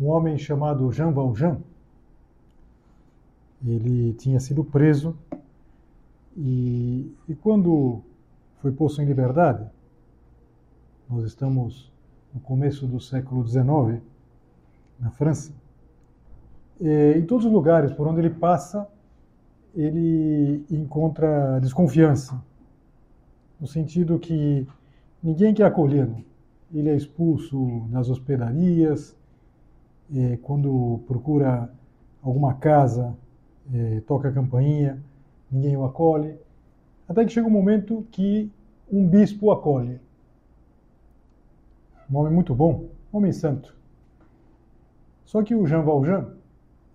Um homem chamado Jean Valjean. Ele tinha sido preso e, e quando foi posto em liberdade, nós estamos no começo do século XIX, na França, em todos os lugares por onde ele passa, ele encontra desconfiança, no sentido que ninguém quer acolhê-lo. Ele é expulso das hospedarias, é, quando procura alguma casa, é, toca a campainha, ninguém o acolhe, até que chega um momento que um bispo o acolhe. Um homem muito bom, um homem santo. Só que o Jean Valjean,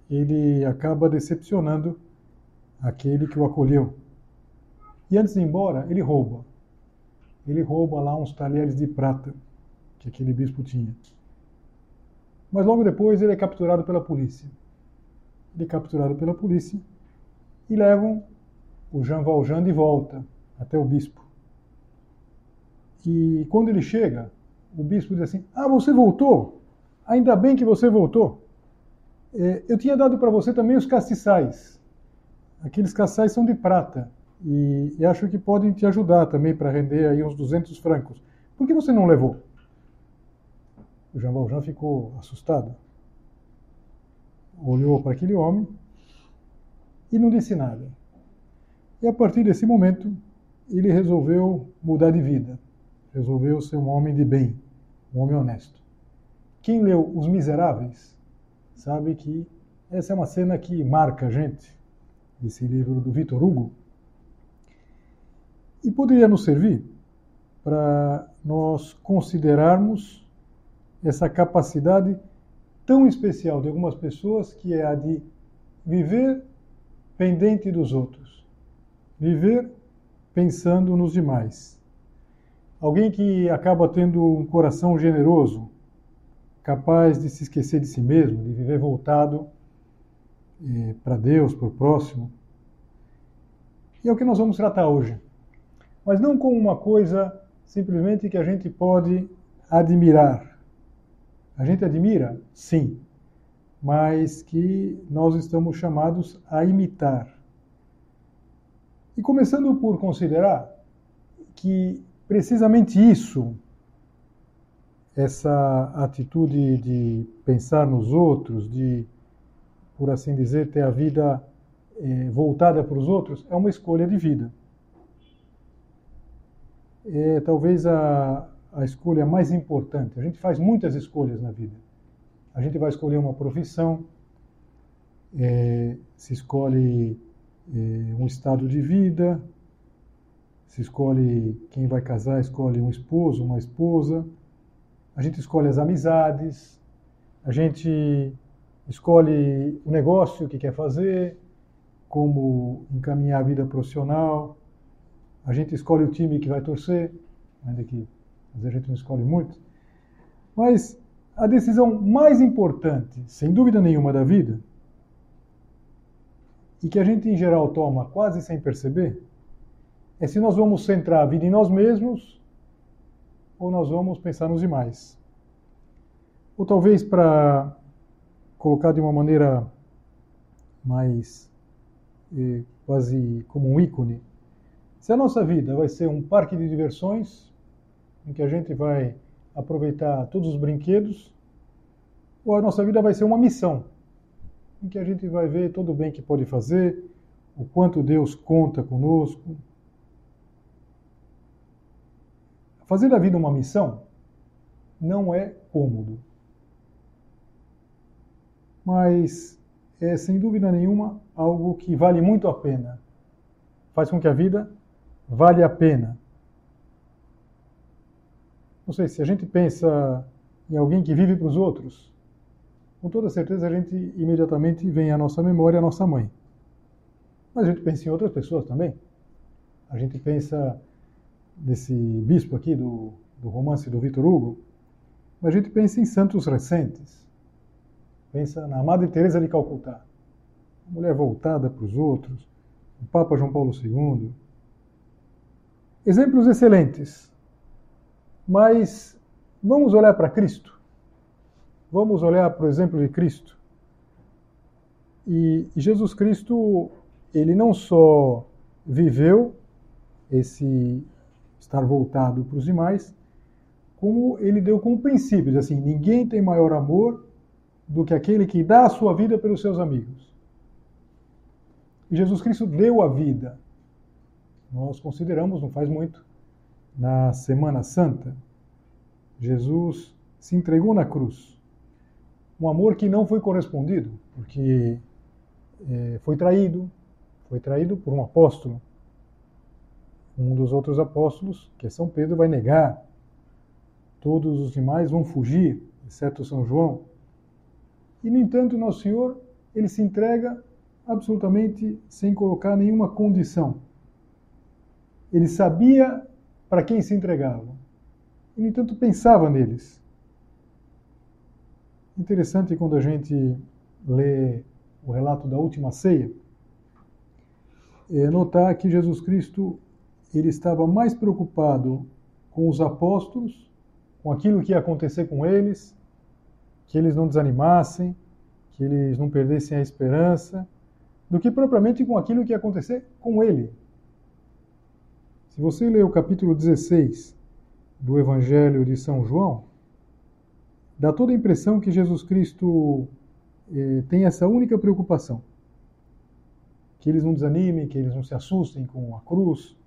ele acaba decepcionando aquele que o acolheu. E antes de ir embora, ele rouba. Ele rouba lá uns talheres de prata que aquele bispo tinha. Mas logo depois ele é capturado pela polícia. Ele é capturado pela polícia e levam o Jean Valjean de volta até o bispo. E quando ele chega, o bispo diz assim: Ah, você voltou? Ainda bem que você voltou. É, eu tinha dado para você também os castiçais. Aqueles castiçais são de prata e, e acho que podem te ajudar também para render aí uns 200 francos. Por que você não levou? O Jean Valjean ficou assustado. Olhou para aquele homem e não disse nada. E a partir desse momento, ele resolveu mudar de vida. Resolveu ser um homem de bem, um homem honesto. Quem leu Os Miseráveis sabe que essa é uma cena que marca a gente, esse livro do Victor Hugo. E poderia nos servir para nós considerarmos essa capacidade tão especial de algumas pessoas, que é a de viver pendente dos outros, viver pensando nos demais. Alguém que acaba tendo um coração generoso, capaz de se esquecer de si mesmo, de viver voltado eh, para Deus, para o próximo. E é o que nós vamos tratar hoje. Mas não como uma coisa simplesmente que a gente pode admirar, a gente admira? Sim, mas que nós estamos chamados a imitar. E começando por considerar que precisamente isso, essa atitude de pensar nos outros, de, por assim dizer, ter a vida eh, voltada para os outros, é uma escolha de vida. É talvez a, a escolha mais importante. A gente faz muitas escolhas na vida. A gente vai escolher uma profissão, é, se escolhe é, um estado de vida, se escolhe quem vai casar, escolhe um esposo, uma esposa. A gente escolhe as amizades, a gente escolhe o negócio que quer fazer, como encaminhar a vida profissional. A gente escolhe o time que vai torcer, ainda que vezes a gente não escolhe muito. Mas a decisão mais importante, sem dúvida nenhuma, da vida, e que a gente em geral toma quase sem perceber, é se nós vamos centrar a vida em nós mesmos ou nós vamos pensar nos demais. Ou talvez para colocar de uma maneira mais eh, quase como um ícone, se a nossa vida vai ser um parque de diversões em que a gente vai aproveitar todos os brinquedos, ou a nossa vida vai ser uma missão, em que a gente vai ver todo o bem que pode fazer, o quanto Deus conta conosco. Fazer da vida uma missão não é cômodo. Mas é, sem dúvida nenhuma, algo que vale muito a pena. Faz com que a vida vale a pena. Não sei, se a gente pensa em alguém que vive para os outros, com toda certeza a gente imediatamente vem à nossa memória a nossa mãe. Mas a gente pensa em outras pessoas também. A gente pensa nesse bispo aqui do, do romance do Vitor Hugo, mas a gente pensa em santos recentes. Pensa na Madre Teresa de Calcutá, uma mulher voltada para os outros, o Papa João Paulo II. Exemplos excelentes. Mas vamos olhar para Cristo. Vamos olhar para o exemplo de Cristo. E Jesus Cristo, ele não só viveu esse estar voltado para os demais, como ele deu como princípios, assim, ninguém tem maior amor do que aquele que dá a sua vida pelos seus amigos. E Jesus Cristo deu a vida. Nós consideramos, não faz muito, na Semana Santa, Jesus se entregou na cruz. Um amor que não foi correspondido, porque é, foi traído, foi traído por um apóstolo. Um dos outros apóstolos, que é São Pedro, vai negar. Todos os demais vão fugir, exceto São João. E, no entanto, Nosso Senhor, ele se entrega absolutamente sem colocar nenhuma condição. Ele sabia para quem se entregava. E, no entanto, pensava neles. Interessante quando a gente lê o relato da última ceia, é notar que Jesus Cristo ele estava mais preocupado com os apóstolos, com aquilo que ia acontecer com eles, que eles não desanimassem, que eles não perdessem a esperança, do que propriamente com aquilo que ia acontecer com ele. Se você ler o capítulo 16 do Evangelho de São João, dá toda a impressão que Jesus Cristo eh, tem essa única preocupação. Que eles não desanimem, que eles não se assustem com a cruz.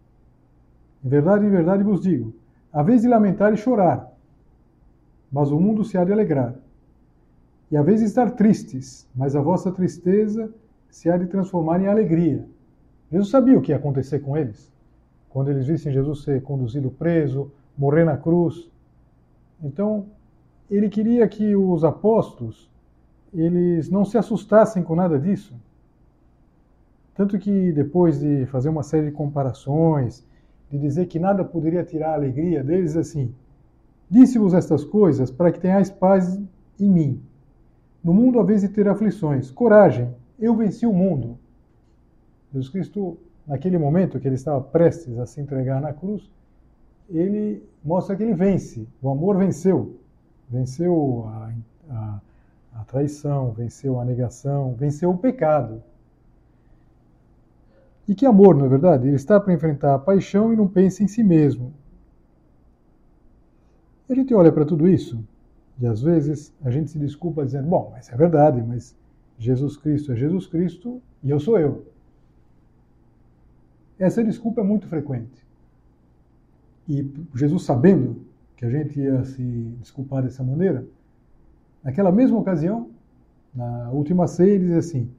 Em verdade, em verdade vos digo: a vez de lamentar e chorar, mas o mundo se há de alegrar. E a vez de estar tristes, mas a vossa tristeza se há de transformar em alegria. Jesus sabia o que ia acontecer com eles. Quando eles vissem Jesus ser conduzido preso, morrer na cruz. Então, ele queria que os apóstolos eles não se assustassem com nada disso. Tanto que depois de fazer uma série de comparações, de dizer que nada poderia tirar a alegria deles, assim, disse-vos estas coisas para que tenhais paz em mim. No mundo, a vez de ter aflições, coragem, eu venci o mundo. Jesus Cristo, naquele momento que ele estava prestes a se entregar na cruz, ele mostra que ele vence. O amor venceu. Venceu a, a, a traição, venceu a negação, venceu o pecado. E que amor, não é verdade? Ele está para enfrentar a paixão e não pensa em si mesmo. A gente olha para tudo isso e às vezes a gente se desculpa dizendo: bom, mas é verdade, mas Jesus Cristo é Jesus Cristo e eu sou eu. Essa desculpa é muito frequente. E Jesus, sabendo que a gente ia se desculpar dessa maneira, naquela mesma ocasião, na última ceia, ele diz assim: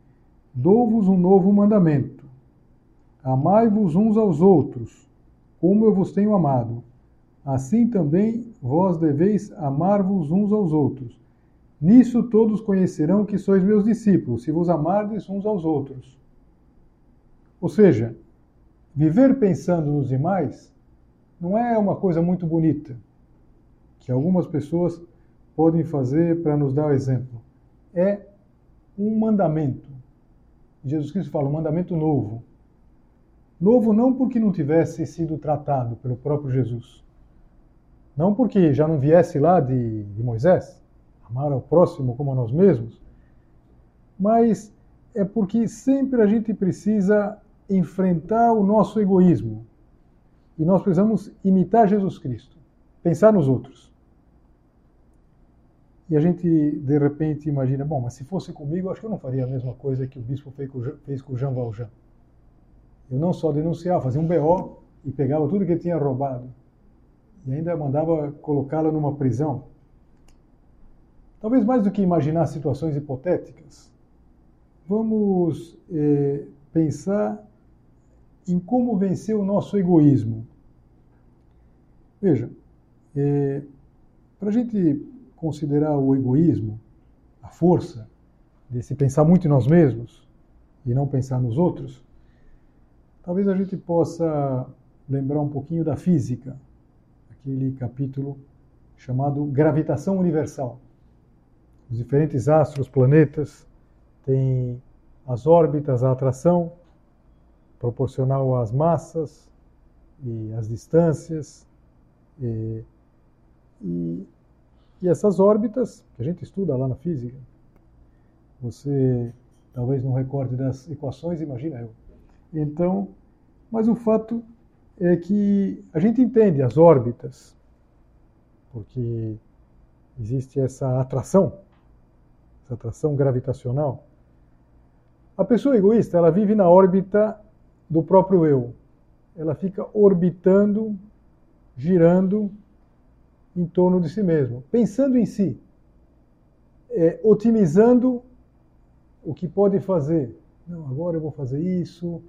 Dou-vos um novo mandamento. Amai-vos uns aos outros, como eu vos tenho amado. Assim também vós deveis amar-vos uns aos outros. Nisso todos conhecerão que sois meus discípulos, se vos amardes uns aos outros. Ou seja, viver pensando nos demais não é uma coisa muito bonita, que algumas pessoas podem fazer para nos dar o exemplo. É um mandamento. Jesus Cristo fala, um mandamento novo. Novo não porque não tivesse sido tratado pelo próprio Jesus, não porque já não viesse lá de, de Moisés, amar ao próximo como a nós mesmos, mas é porque sempre a gente precisa enfrentar o nosso egoísmo. E nós precisamos imitar Jesus Cristo, pensar nos outros. e a gente, de repente, imagina, bom, mas se fosse comigo, acho que eu não faria a mesma coisa que o bispo fez com Jean Valjean. Eu não só denunciava, fazia um BO e pegava tudo que ele tinha roubado. E ainda mandava colocá-lo numa prisão. Talvez mais do que imaginar situações hipotéticas, vamos eh, pensar em como vencer o nosso egoísmo. Veja, eh, para a gente considerar o egoísmo, a força de se pensar muito em nós mesmos e não pensar nos outros, talvez a gente possa lembrar um pouquinho da física, aquele capítulo chamado Gravitação Universal. Os diferentes astros, planetas, têm as órbitas, a atração proporcional às massas e às distâncias. E, e e essas órbitas, que a gente estuda lá na física, você talvez não recorde das equações, imagina eu. Então, mas o fato é que a gente entende as órbitas, porque existe essa atração, essa atração gravitacional. A pessoa egoísta, ela vive na órbita do próprio eu. Ela fica orbitando, girando em torno de si mesmo, pensando em si, é, otimizando o que pode fazer. Não, agora eu vou fazer isso,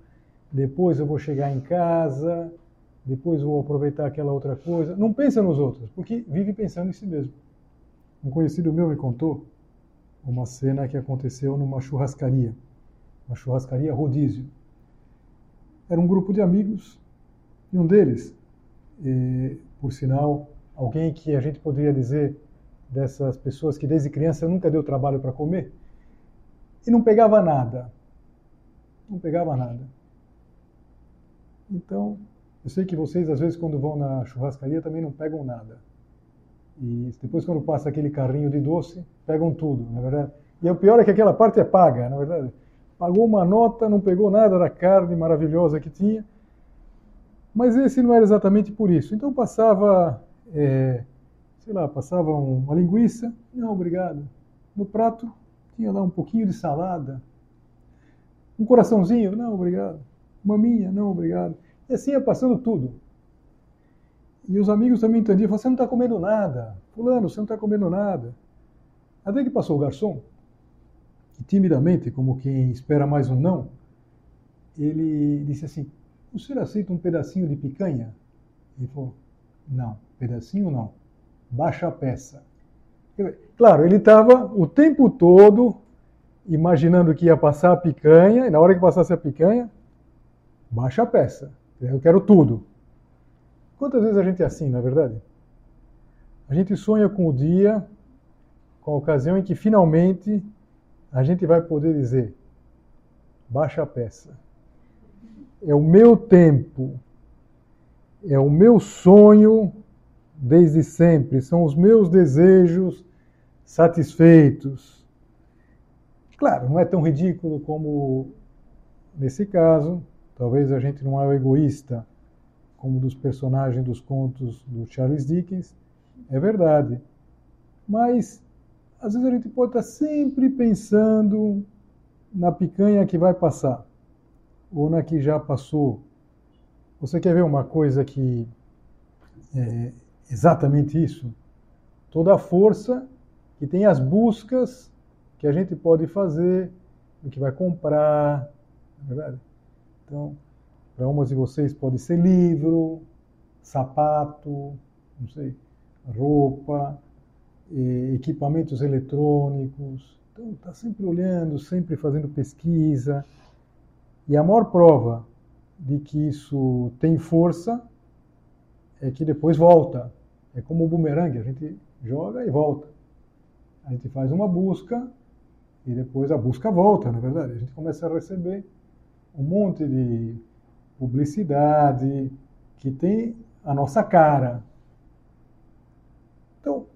depois eu vou chegar em casa, depois vou aproveitar aquela outra coisa. Não pensa nos outros, porque vive pensando em si mesmo. Um conhecido meu me contou uma cena que aconteceu numa churrascaria, uma churrascaria rodízio. Era um grupo de amigos e um deles, eh, por sinal, alguém que a gente poderia dizer dessas pessoas que desde criança nunca deu trabalho para comer e não pegava nada. Não pegava nada. Então, eu sei que vocês às vezes quando vão na churrascaria também não pegam nada. E depois quando passa aquele carrinho de doce, pegam tudo, na é verdade. E o pior é que aquela parte é paga, na é verdade. Pagou uma nota, não pegou nada da carne maravilhosa que tinha. Mas esse não era exatamente por isso. Então passava é, sei lá, passava uma linguiça, não, obrigado. No prato tinha lá um pouquinho de salada, um coraçãozinho, não, obrigado. Maminha, não, obrigado. E assim ia passando tudo. E os amigos também entendiam, você não está comendo nada. Fulano, você não está comendo nada. Até que passou o garçom, e timidamente, como quem espera mais um não, ele disse assim, o senhor aceita um pedacinho de picanha? Ele falou, não. Pedacinho não. Baixa a peça. Claro, ele estava o tempo todo imaginando que ia passar a picanha, e na hora que passasse a picanha, baixa a peça. Eu quero tudo. Quantas vezes a gente é assim, na é verdade? A gente sonha com o dia, com a ocasião em que finalmente a gente vai poder dizer: baixa a peça. É o meu tempo, é o meu sonho desde sempre, são os meus desejos satisfeitos. Claro, não é tão ridículo como nesse caso, talvez a gente não é o egoísta como dos personagens dos contos do Charles Dickens, é verdade. Mas às vezes a gente pode estar sempre pensando na picanha que vai passar ou na que já passou. Você quer ver uma coisa que é, exatamente isso. Toda a força que tem as buscas que a gente pode fazer, o que vai comprar, não é verdade? Então, para umas de vocês pode ser livro, sapato, não sei, roupa, equipamentos eletrônicos. Então, está sempre olhando, sempre fazendo pesquisa. E a maior prova de que isso tem força é que depois volta. É como o bumerangue, a gente joga e volta. A gente faz uma busca e depois a busca volta, na é verdade. A gente começa a receber um monte de publicidade que tem a nossa cara.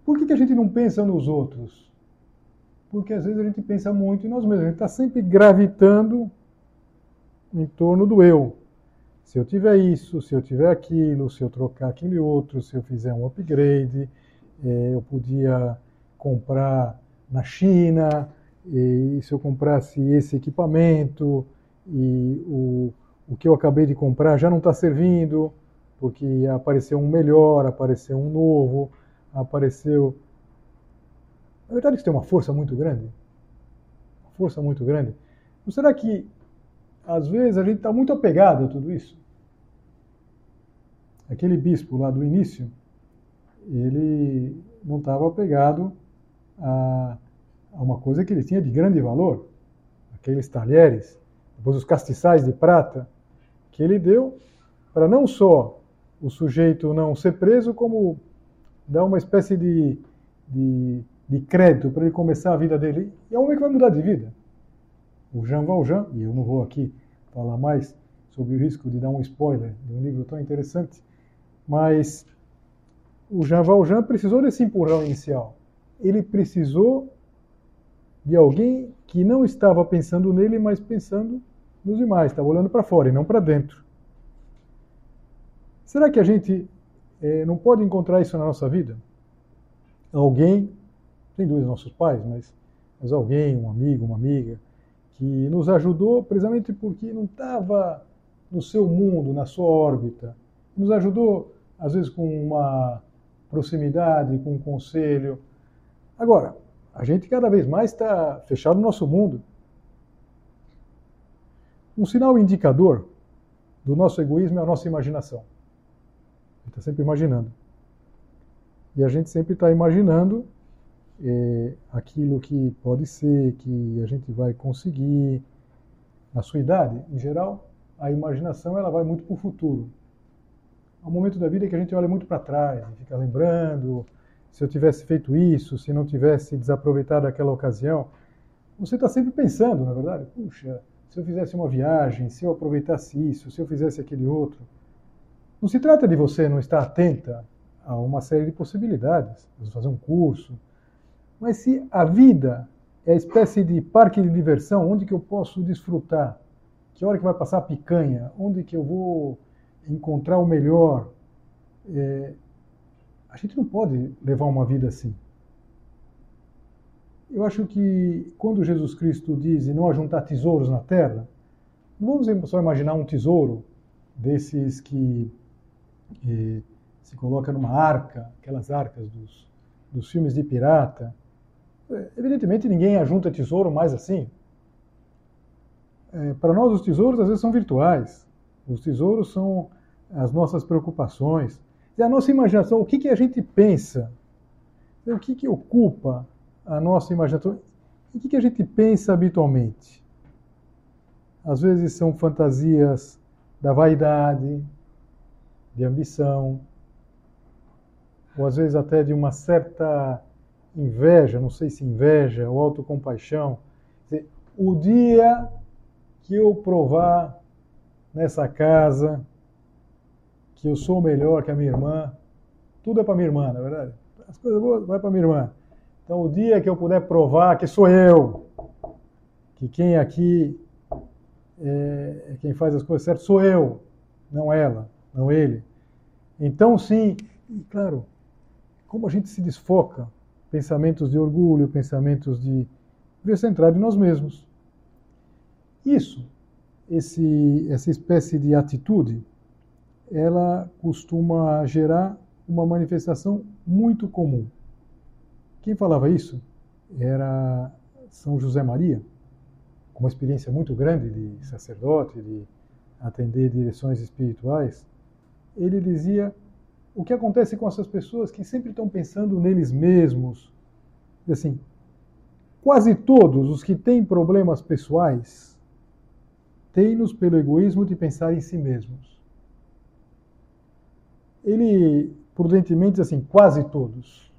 Por que, que a gente não pensa nos outros? Porque às vezes a gente pensa muito em nós mesmos. A gente está sempre gravitando em torno do eu. Se eu tiver isso, se eu tiver aquilo, se eu trocar aquele outro, se eu fizer um upgrade, é, eu podia comprar na China, e se eu comprasse esse equipamento, e o, o que eu acabei de comprar já não está servindo, porque apareceu um melhor, apareceu um novo, apareceu. Na verdade, isso tem uma força muito grande. Uma força muito grande. Não será que, às vezes, a gente está muito apegado a tudo isso? Aquele bispo lá do início, ele não estava apegado a, a uma coisa que ele tinha de grande valor, aqueles talheres, depois os castiçais de prata, que ele deu para não só o sujeito não ser preso, como dar uma espécie de, de, de crédito para ele começar a vida dele. E é um homem que vai mudar de vida. O Jean Valjean, e eu não vou aqui falar mais sobre o risco de dar um spoiler de um livro tão interessante, mas o Jean Valjean precisou desse empurrão inicial. Ele precisou de alguém que não estava pensando nele, mas pensando nos demais, estava olhando para fora e não para dentro. Será que a gente é, não pode encontrar isso na nossa vida? Alguém, sem dúvida nossos pais, mas, mas alguém, um amigo, uma amiga, que nos ajudou precisamente porque não estava no seu mundo, na sua órbita. Nos ajudou, às vezes, com uma proximidade, com um conselho. Agora, a gente cada vez mais está fechado no nosso mundo. Um sinal indicador do nosso egoísmo é a nossa imaginação. A gente está sempre imaginando. E a gente sempre está imaginando é, aquilo que pode ser, que a gente vai conseguir. Na sua idade, em geral, a imaginação ela vai muito para o futuro há um momento da vida que a gente olha muito para trás e fica lembrando se eu tivesse feito isso, se não tivesse desaproveitado aquela ocasião. Você está sempre pensando, na verdade, puxa, se eu fizesse uma viagem, se eu aproveitasse isso, se eu fizesse aquele outro. Não se trata de você não estar atenta a uma série de possibilidades, fazer um curso, mas se a vida é a espécie de parque de diversão, onde que eu posso desfrutar? Que hora que vai passar a picanha? Onde que eu vou encontrar o melhor. É, a gente não pode levar uma vida assim. Eu acho que quando Jesus Cristo diz não ajuntar tesouros na terra, não vamos só imaginar um tesouro desses que é, se coloca numa arca, aquelas arcas dos, dos filmes de pirata. É, evidentemente ninguém ajunta tesouro mais assim. É, para nós os tesouros às vezes são virtuais. Os tesouros são as nossas preocupações, e a nossa imaginação, o que, que a gente pensa, o que, que ocupa a nossa imaginação, o que, que a gente pensa habitualmente. Às vezes são fantasias da vaidade, de ambição, ou às vezes até de uma certa inveja, não sei se inveja ou autocompaixão. O dia que eu provar nessa casa que eu sou melhor que a minha irmã, tudo é para minha irmã, na é verdade. As coisas boas vai para minha irmã. Então, o dia que eu puder provar que sou eu, que quem aqui é, é quem faz as coisas certas sou eu, não ela, não ele. Então, sim, claro, como a gente se desfoca, pensamentos de orgulho, pensamentos de ver centrado em nós mesmos. Isso esse, essa espécie de atitude, ela costuma gerar uma manifestação muito comum. Quem falava isso era São José Maria, com uma experiência muito grande de sacerdote, de atender direções espirituais. Ele dizia o que acontece com essas pessoas que sempre estão pensando neles mesmos. Assim, quase todos os que têm problemas pessoais têm-nos pelo egoísmo de pensar em si mesmos. Ele, prudentemente, diz assim, quase todos.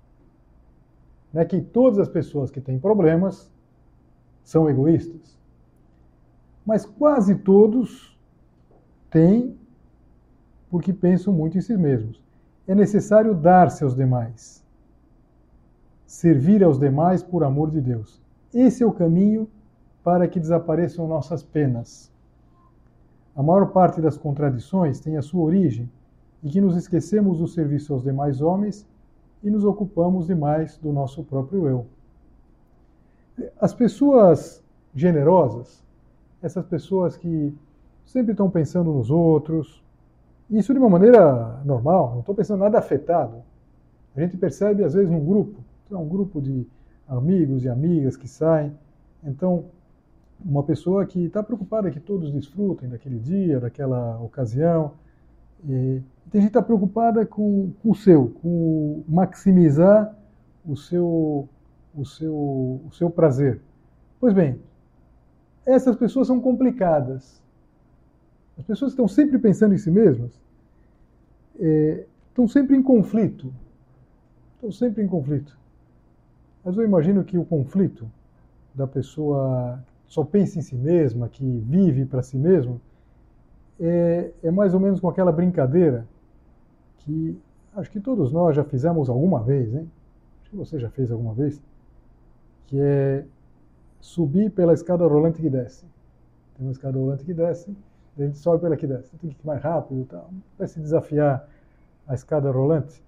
Não é que todas as pessoas que têm problemas são egoístas. Mas quase todos têm porque pensam muito em si mesmos. É necessário dar-se aos demais. Servir aos demais por amor de Deus. Esse é o caminho para que desapareçam nossas penas a maior parte das contradições tem a sua origem e que nos esquecemos do serviço aos demais homens e nos ocupamos demais do nosso próprio eu. As pessoas generosas, essas pessoas que sempre estão pensando nos outros, isso de uma maneira normal, não estou pensando nada afetado. A gente percebe às vezes num grupo, é um grupo de amigos e amigas que saem, então uma pessoa que está preocupada que todos desfrutem daquele dia, daquela ocasião, e tem gente que está preocupada com, com, o seu, com maximizar o seu, o, seu, o seu prazer. Pois bem, essas pessoas são complicadas. As pessoas estão sempre pensando em si mesmas, é, estão sempre em conflito. Estão sempre em conflito. Mas eu imagino que o conflito da pessoa que só pensa em si mesma, que vive para si mesmo, é, é mais ou menos com aquela brincadeira que acho que todos nós já fizemos alguma vez, hein? Acho que você já fez alguma vez, que é subir pela escada rolante que desce. Tem uma escada rolante que desce, a gente sobe pela que desce. Tem que ir mais rápido, tal. vai se desafiar a escada rolante.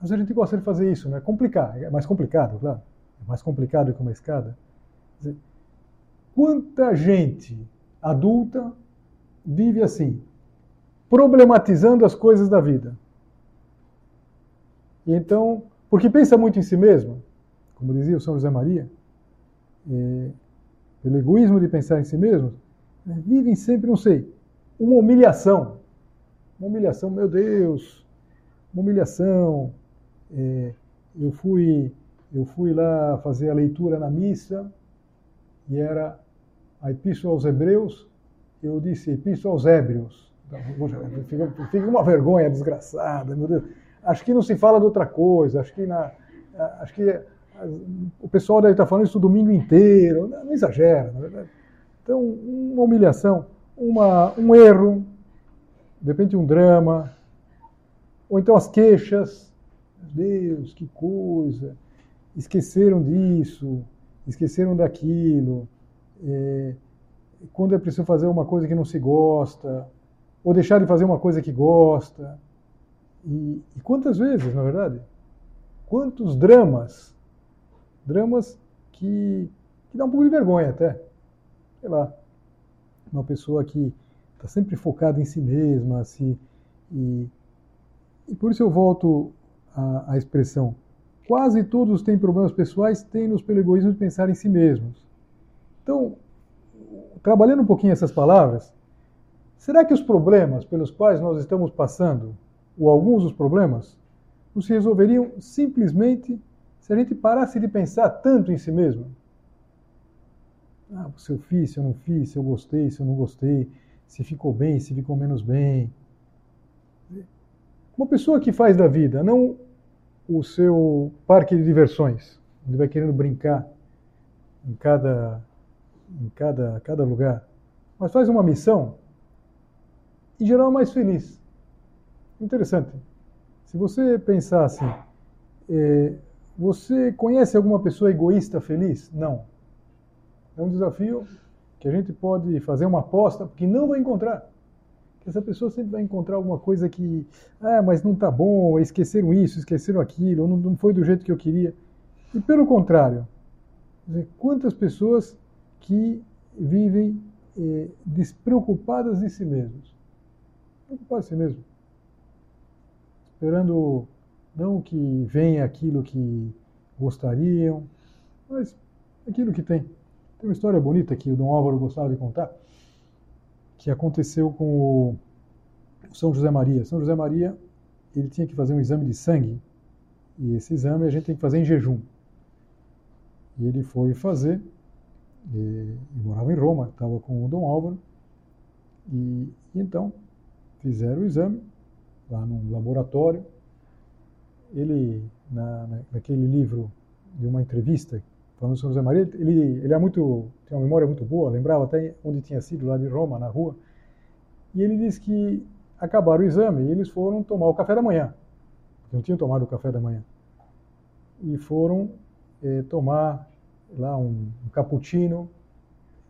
Mas a gente gosta de fazer isso, né? Complicar, é mais complicado, claro. É mais complicado que uma escada. Dizer, quanta gente adulta vive assim, problematizando as coisas da vida. E então, porque pensa muito em si mesmo, como dizia o São José Maria, é, pelo egoísmo de pensar em si mesmo, né, vivem sempre, não sei, uma humilhação. Uma humilhação, meu Deus, uma humilhação. É, eu fui eu fui lá fazer a leitura na missa e era a Epístola aos Hebreus eu disse Epístola aos Hébrios. Fica, fica uma vergonha desgraçada, meu Deus. Acho que não se fala de outra coisa, acho que, na, acho que o pessoal deve estar falando isso o domingo inteiro, não, exagera, na verdade. Então, uma humilhação, uma, um erro, de repente um drama, ou então as queixas, Deus, que coisa, esqueceram disso, esqueceram daquilo. É, quando é preciso fazer uma coisa que não se gosta, ou deixar de fazer uma coisa que gosta. E, e quantas vezes, na verdade? Quantos dramas, dramas que, que dá um pouco de vergonha até. Sei lá, uma pessoa que está sempre focada em si mesma, se, e, e por isso eu volto à, à expressão. Quase todos têm problemas pessoais, têm-nos pelo egoísmo de pensar em si mesmos. Então, trabalhando um pouquinho essas palavras, será que os problemas pelos quais nós estamos passando, ou alguns dos problemas, não se resolveriam simplesmente se a gente parasse de pensar tanto em si mesmo? Ah, se eu fiz, se eu não fiz, se eu gostei, se eu não gostei, se ficou bem, se ficou menos bem. Uma pessoa que faz da vida não o seu parque de diversões, onde vai querendo brincar em cada em cada, cada lugar, mas faz uma missão, em geral é mais feliz. Interessante. Se você pensar assim, é, você conhece alguma pessoa egoísta feliz? Não. É um desafio que a gente pode fazer uma aposta, porque não vai encontrar. Que essa pessoa sempre vai encontrar alguma coisa que, ah, mas não está bom, esqueceram isso, esqueceram aquilo, não, não foi do jeito que eu queria. E pelo contrário, quantas pessoas que vivem eh, despreocupadas de si mesmos. Preocupadas de si mesmo. Esperando não que venha aquilo que gostariam, mas aquilo que tem. Tem uma história bonita que o Dom Álvaro gostava de contar, que aconteceu com o São José Maria. São José Maria, ele tinha que fazer um exame de sangue, e esse exame a gente tem que fazer em jejum. E ele foi fazer, e, e morava em Roma, estava com o Dom Álvaro, e, e então fizeram o exame lá num laboratório. Ele, na, na, naquele livro de uma entrevista falando sobre José Maria, ele, ele é muito, tem uma memória muito boa, lembrava até onde tinha sido, lá de Roma, na rua, e ele disse que acabaram o exame e eles foram tomar o café da manhã, não tinham tomado o café da manhã, e foram eh, tomar lá um, um cappuccino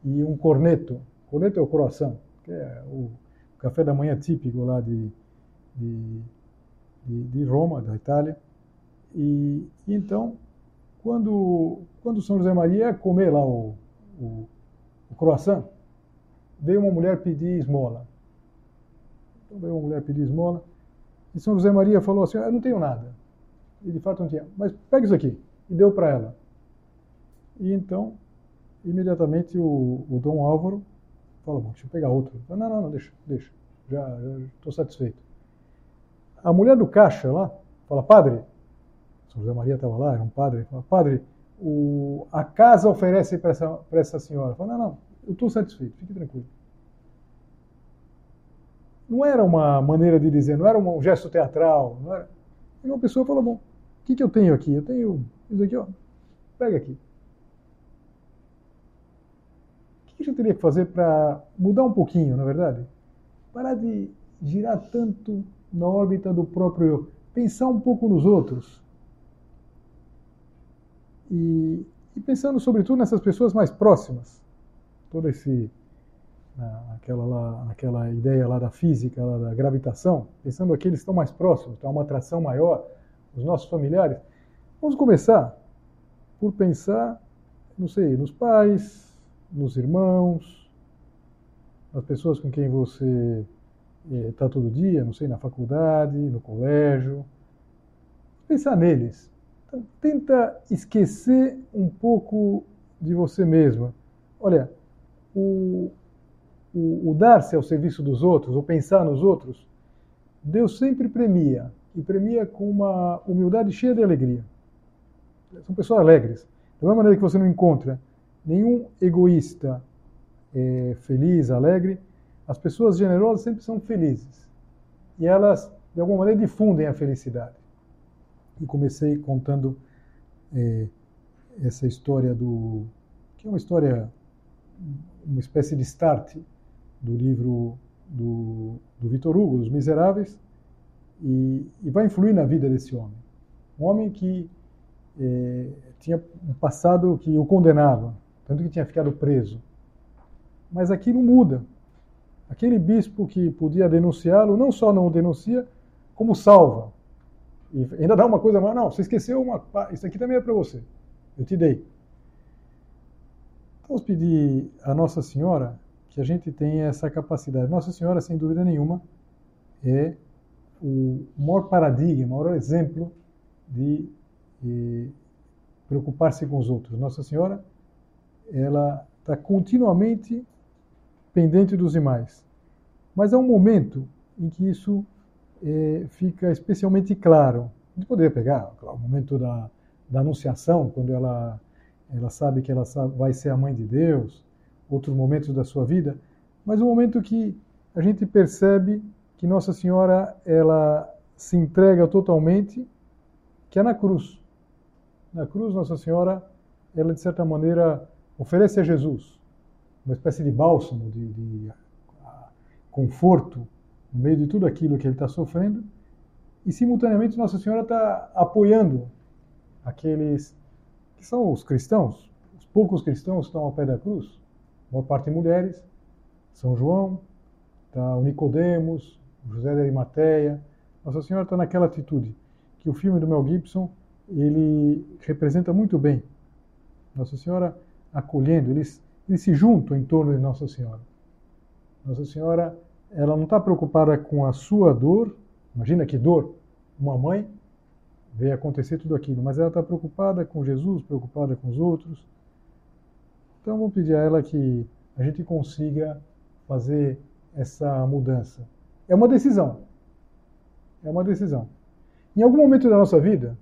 e um corneto. Corneto é o croissant, que é o café da manhã típico lá de, de, de, de Roma, da Itália. E, e, então, quando, quando São José Maria ia comer lá o, o, o croissant, veio uma mulher pedir esmola. Então veio uma mulher pedir esmola, e São José Maria falou assim, eu não tenho nada. E de fato não tinha, mas pega isso aqui. E deu para ela. E então, imediatamente o, o Dom Álvaro falou, bom, deixa eu pegar outro. Não, não, não, deixa, deixa. Já estou satisfeito. A mulher do caixa lá fala, padre, São José Maria estava lá, era um padre, fala, padre, o, a casa oferece para essa, essa senhora. Fala, não, não, eu estou satisfeito, fique tranquilo. Não era uma maneira de dizer, não era um gesto teatral, não era. E uma pessoa falou, bom, o que, que eu tenho aqui? Eu tenho isso aqui, ó, pega aqui. O que a gente teria que fazer para mudar um pouquinho, na é verdade? Parar de girar tanto na órbita do próprio eu, pensar um pouco nos outros. E, e pensando sobretudo nessas pessoas mais próximas. Todo esse naquela, lá, naquela ideia lá da física, lá da gravitação, pensando aqueles que estão mais próximos, tem uma atração maior, os nossos familiares. Vamos começar por pensar, não sei, nos pais, nos irmãos, nas pessoas com quem você está todo dia, não sei, na faculdade, no colégio. Pensar neles. Tenta esquecer um pouco de você mesma. Olha, o, o, o dar-se ao serviço dos outros, ou pensar nos outros, Deus sempre premia, e premia com uma humildade cheia de alegria. São pessoas alegres. Da mesma maneira que você não encontra nenhum egoísta é, feliz, alegre, as pessoas generosas sempre são felizes. E elas, de alguma maneira, difundem a felicidade. E comecei contando é, essa história do. que é uma história, uma espécie de start do livro do, do Vitor Hugo, Os Miseráveis, e, e, vai influir na vida desse homem. Um homem que é, tinha um passado que o condenava, tanto que tinha ficado preso. Mas aquilo muda. Aquele bispo que podia denunciá-lo, não só não o denuncia, como salva. E ainda dá uma coisa mais, não, você esqueceu uma, isso aqui também é para você. Eu te dei. Vamos pedir a Nossa Senhora que a gente tenha essa capacidade. Nossa Senhora, sem dúvida nenhuma, é o maior paradigma, o maior exemplo de, de preocupar-se com os outros. Nossa Senhora, ela está continuamente pendente dos demais. Mas há um momento em que isso fica especialmente claro. A gente poderia pegar claro, o momento da, da anunciação, quando ela, ela sabe que ela vai ser a mãe de Deus, outros momentos da sua vida, mas um momento que a gente percebe que Nossa Senhora ela se entrega totalmente, que é na cruz. Na cruz, Nossa Senhora, ela de certa maneira oferece a Jesus uma espécie de bálsamo, de, de conforto no meio de tudo aquilo que ele está sofrendo, e simultaneamente Nossa Senhora está apoiando aqueles que são os cristãos, os poucos cristãos que estão ao pé da cruz, a maior parte mulheres, São João, tá o Nicodemos, José de Arimateia. Nossa Senhora está naquela atitude que o filme do Mel Gibson ele representa muito bem. Nossa Senhora acolhendo, eles eles se juntam em torno de Nossa Senhora. Nossa Senhora, ela não está preocupada com a sua dor, imagina que dor, uma mãe vê acontecer tudo aquilo, mas ela está preocupada com Jesus, preocupada com os outros. Então vamos pedir a ela que a gente consiga fazer essa mudança. É uma decisão. É uma decisão. Em algum momento da nossa vida,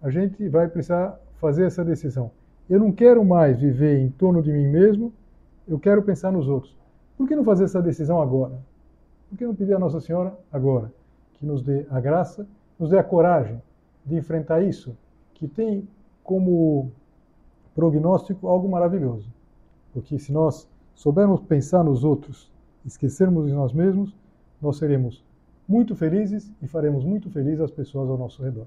a gente vai precisar fazer essa decisão. Eu não quero mais viver em torno de mim mesmo, eu quero pensar nos outros. Por que não fazer essa decisão agora? Por que não pedir a Nossa Senhora agora? Que nos dê a graça, nos dê a coragem de enfrentar isso, que tem como prognóstico algo maravilhoso. Porque se nós soubermos pensar nos outros, esquecermos de nós mesmos, nós seremos muito felizes e faremos muito felizes as pessoas ao nosso redor.